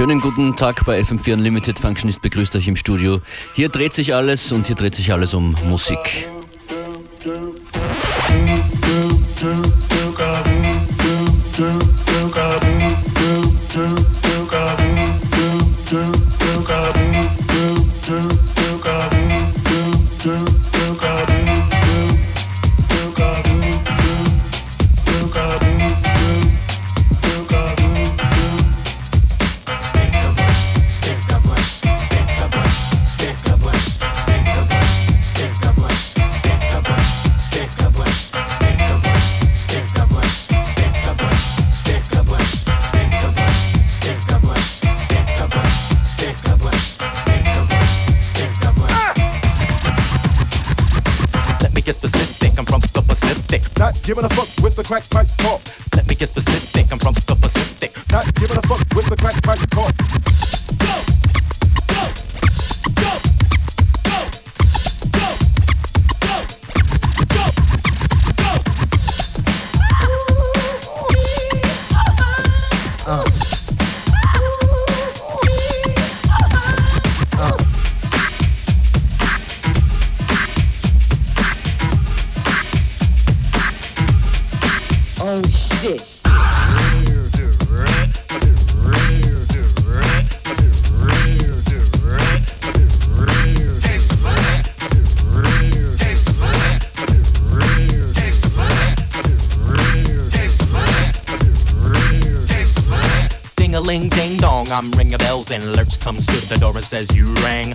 Schönen guten Tag bei FM4 Unlimited. Functionist begrüßt euch im Studio. Hier dreht sich alles und hier dreht sich alles um Musik. I'm ringing bells and Lurch comes to the door and says, you rang.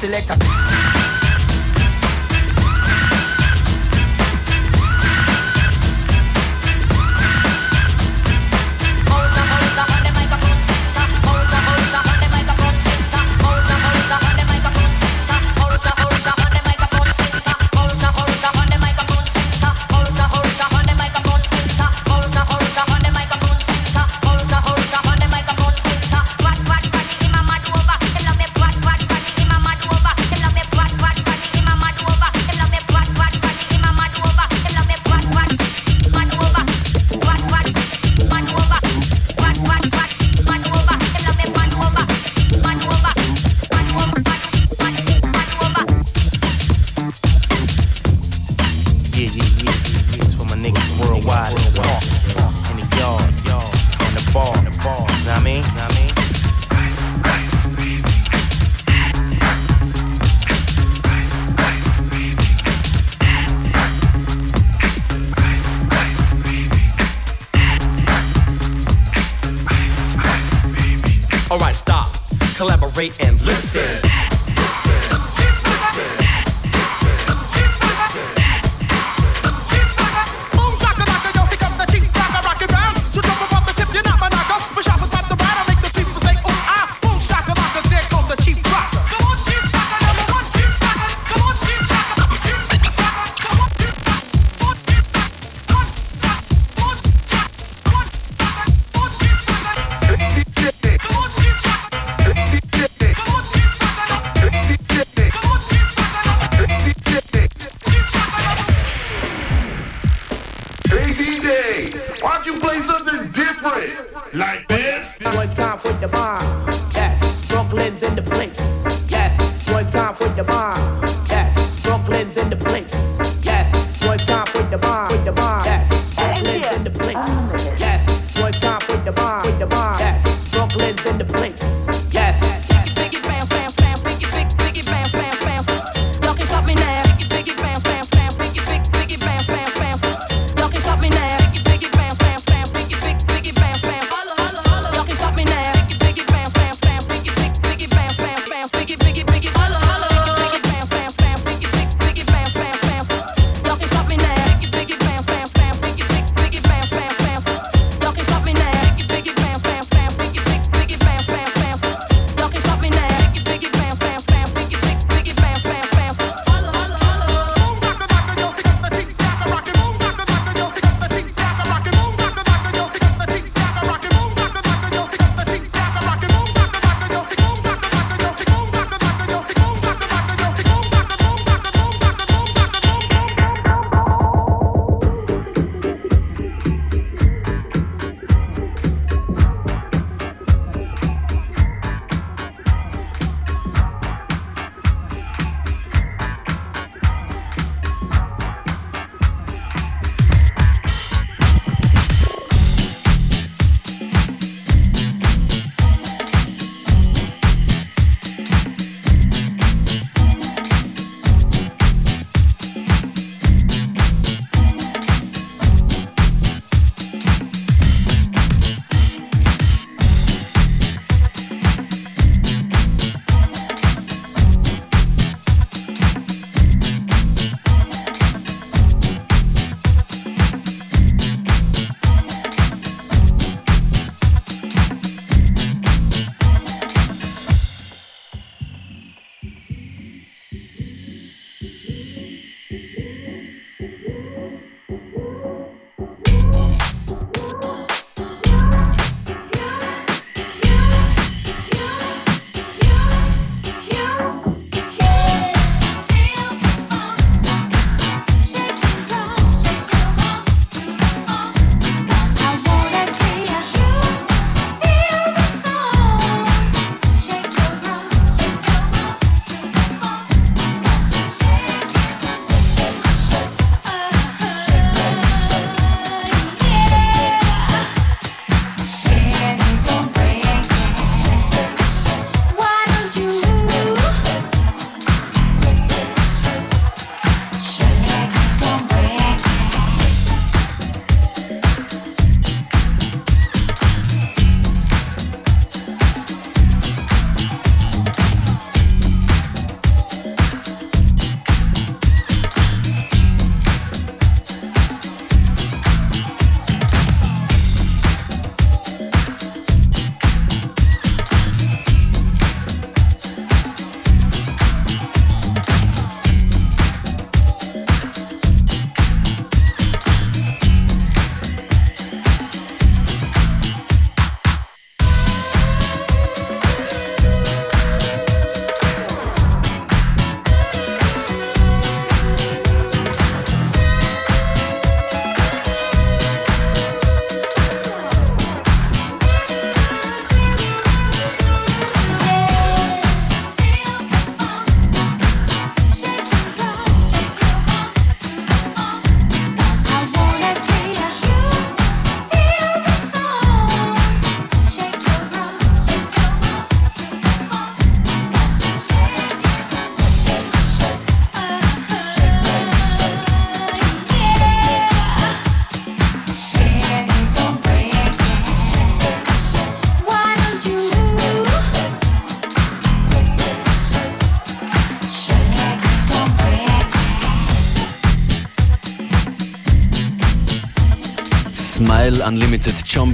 select a.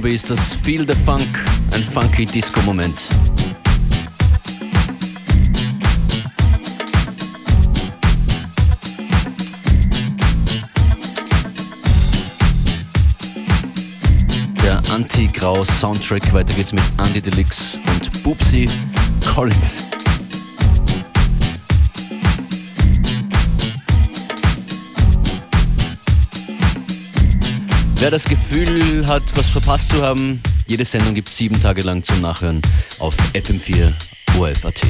Probe ist das Feel the Funk, ein funky Disco-Moment. Der Anti-Grau-Soundtrack, weiter geht's mit Andy Deluxe und Bubsy Collins. Wer das Gefühl hat, was verpasst zu haben, jede Sendung gibt es sieben Tage lang zum Nachhören auf FM4 ORFAT.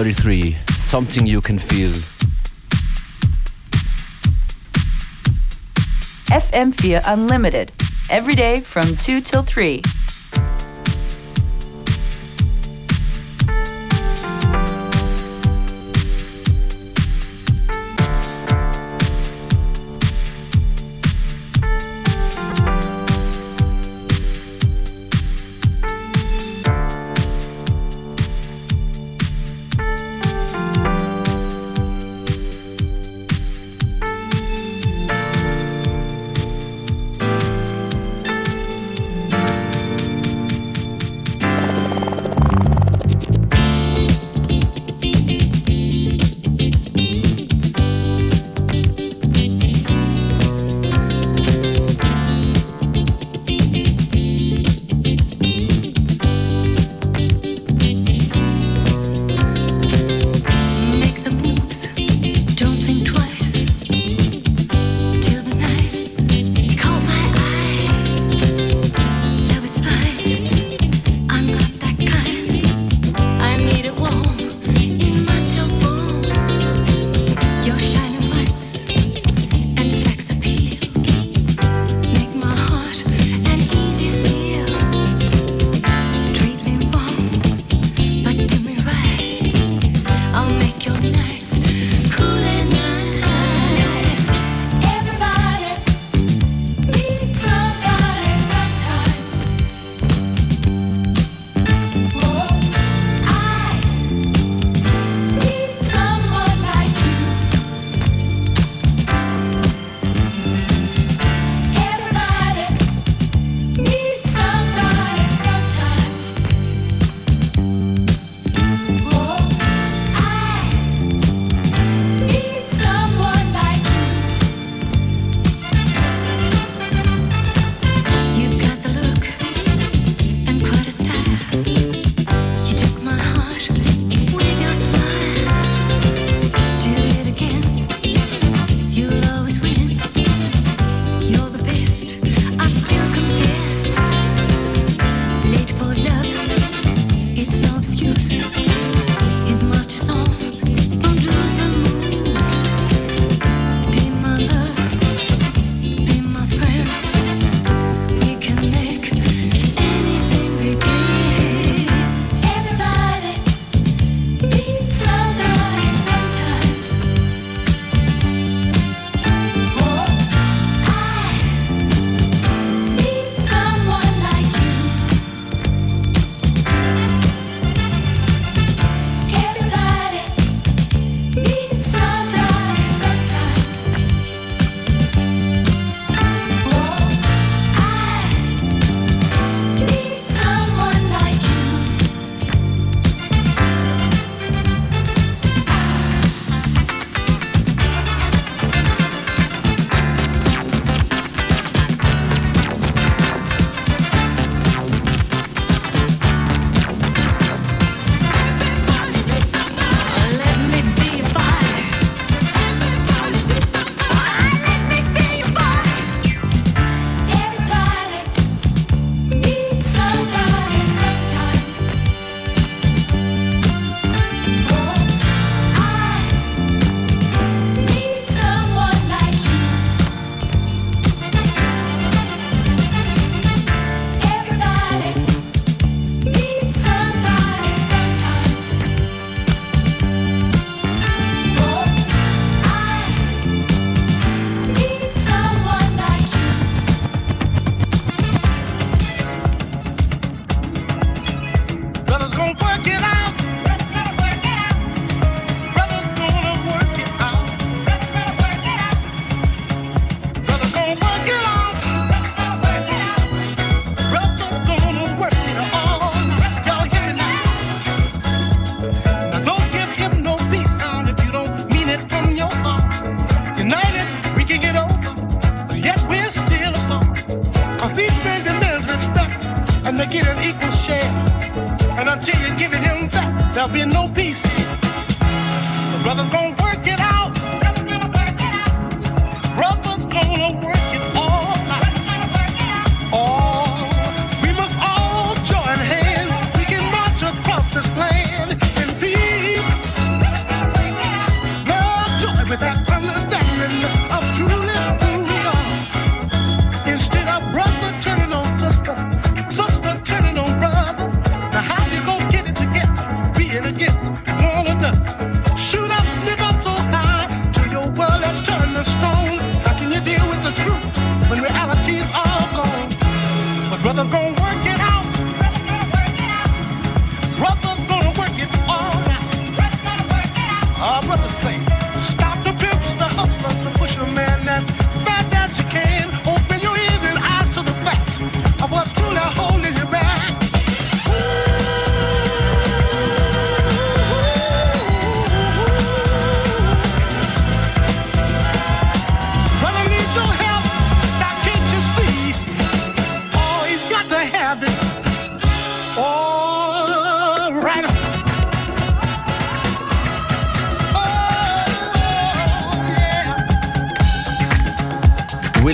33, Something You Can Feel. FM4 Unlimited, every day from 2 till 3.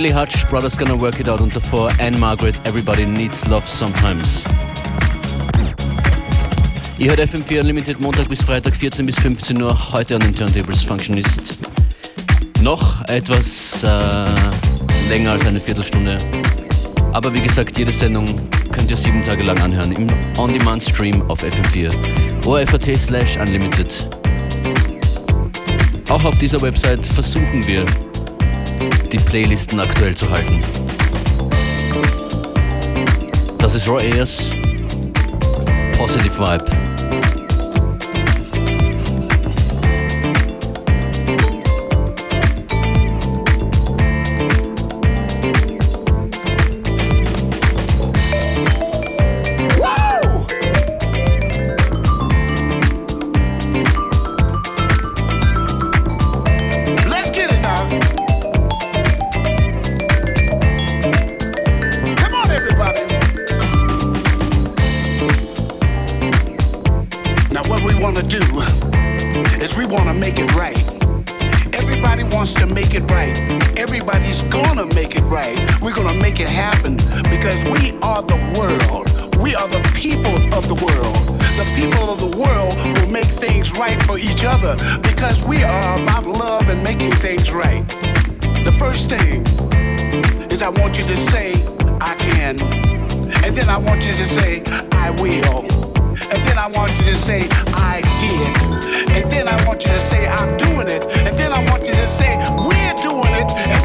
Billy Hutch, Brothers Gonna Work It Out und davor Anne Margaret, Everybody Needs Love Sometimes. Ihr hört FM4 Unlimited Montag bis Freitag 14 bis 15 Uhr, heute an den Turntables Functionist. Noch etwas äh, länger als eine Viertelstunde. Aber wie gesagt, jede Sendung könnt ihr sieben Tage lang anhören im On-Demand-Stream auf FM4 orf.at slash unlimited. Auch auf dieser Website versuchen wir die Playlisten aktuell zu halten. Das ist Roy Ayers, Positive Vibe. I want you to say, I can. And then I want you to say, I will. And then I want you to say, I did. And then I want you to say, I'm doing it. And then I want you to say, we're doing it.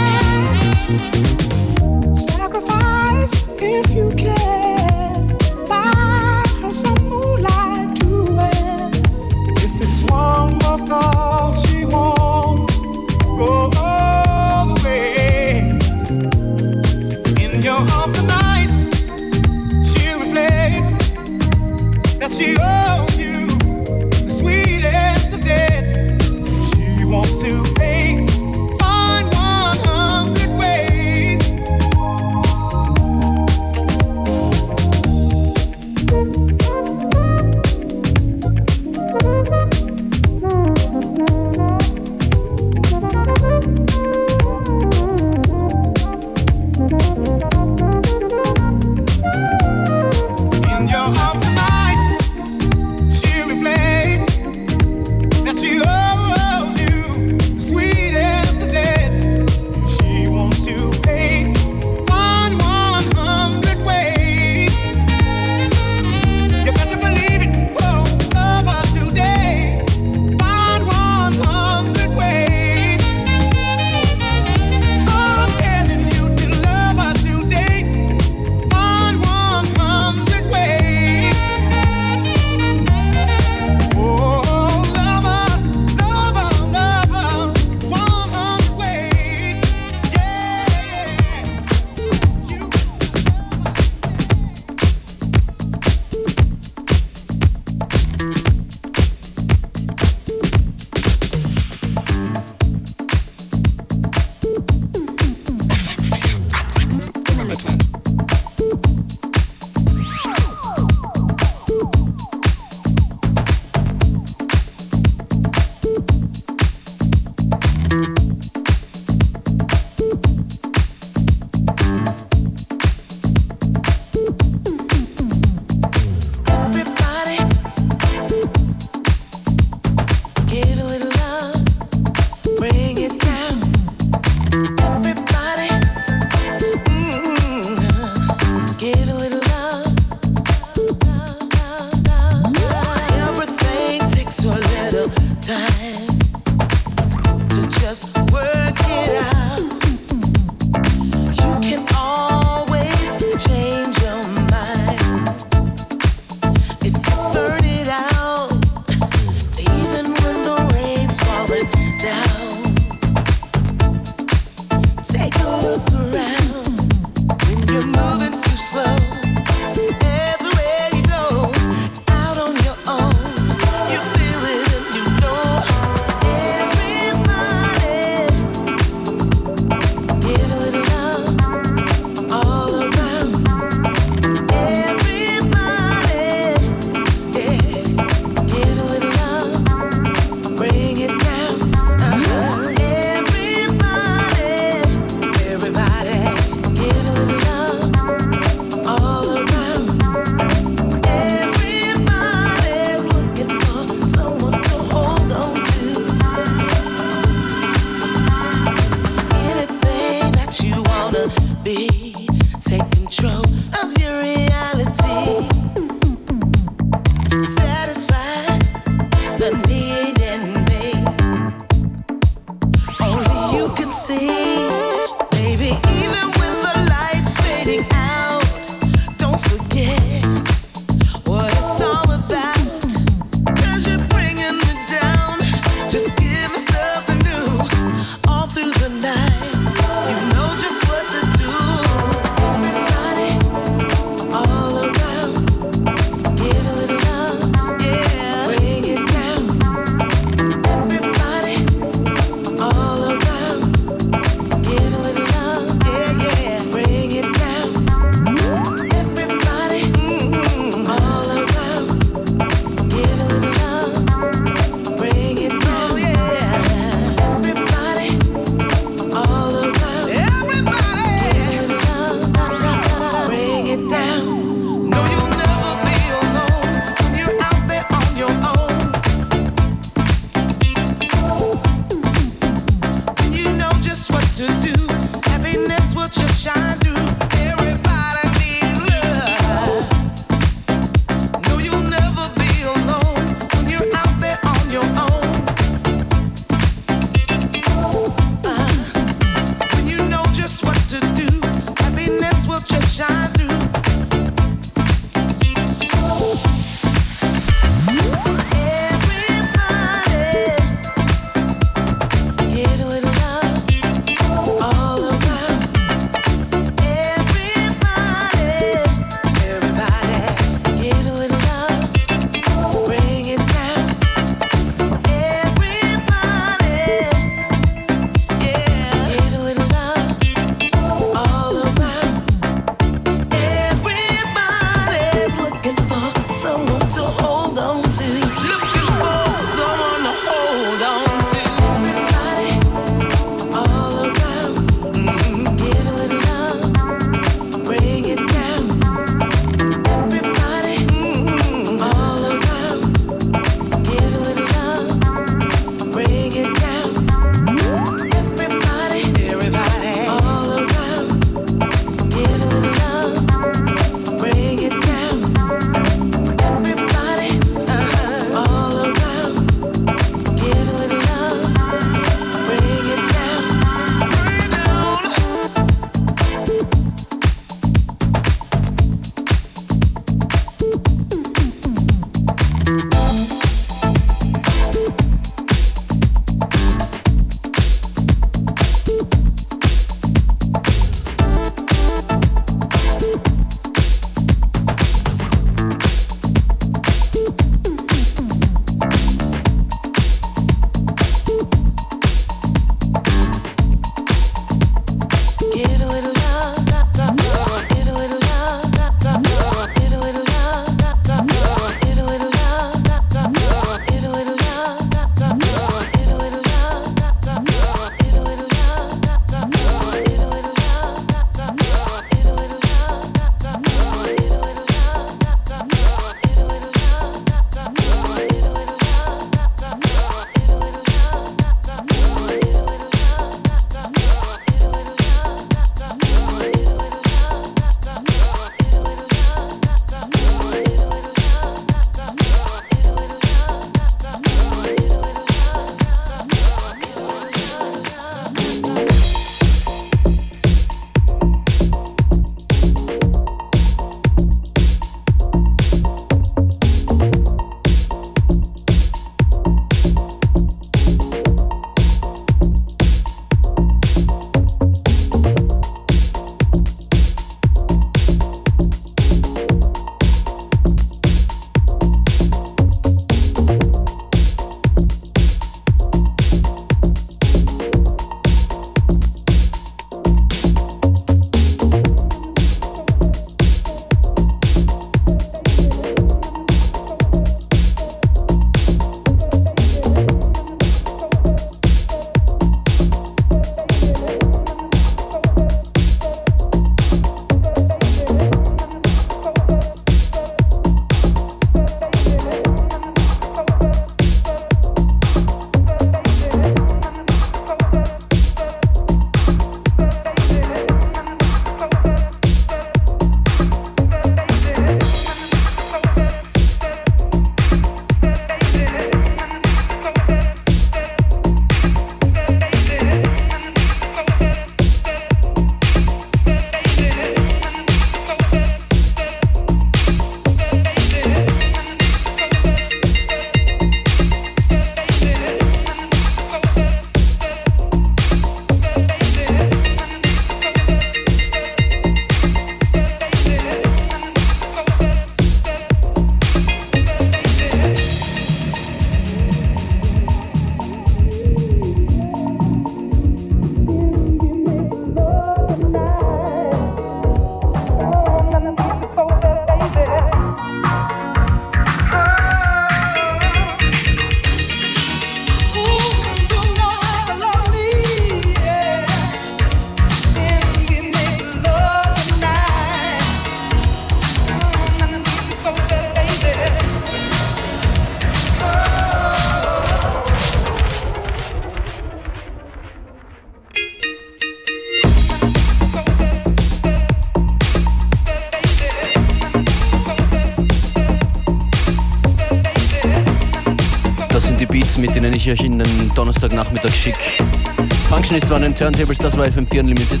Functionist waren den Turntables, das war FM4 Unlimited.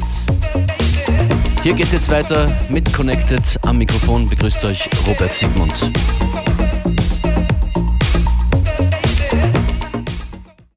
Hier geht's jetzt weiter mit Connected am Mikrofon. Begrüßt euch Robert Sigmund.